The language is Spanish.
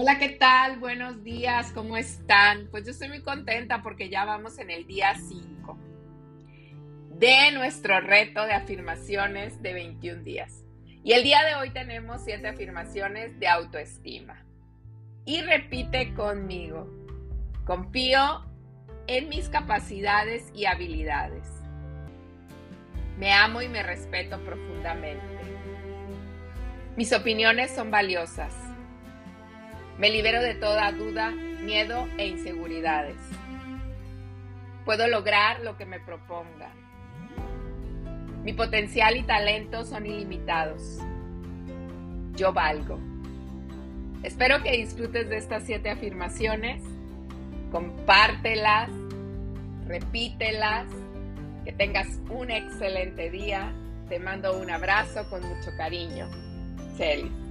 Hola, ¿qué tal? Buenos días, ¿cómo están? Pues yo estoy muy contenta porque ya vamos en el día 5 de nuestro reto de afirmaciones de 21 días. Y el día de hoy tenemos 7 afirmaciones de autoestima. Y repite conmigo, confío en mis capacidades y habilidades. Me amo y me respeto profundamente. Mis opiniones son valiosas. Me libero de toda duda, miedo e inseguridades. Puedo lograr lo que me proponga. Mi potencial y talento son ilimitados. Yo valgo. Espero que disfrutes de estas siete afirmaciones. Compártelas, repítelas, que tengas un excelente día. Te mando un abrazo con mucho cariño. Celis.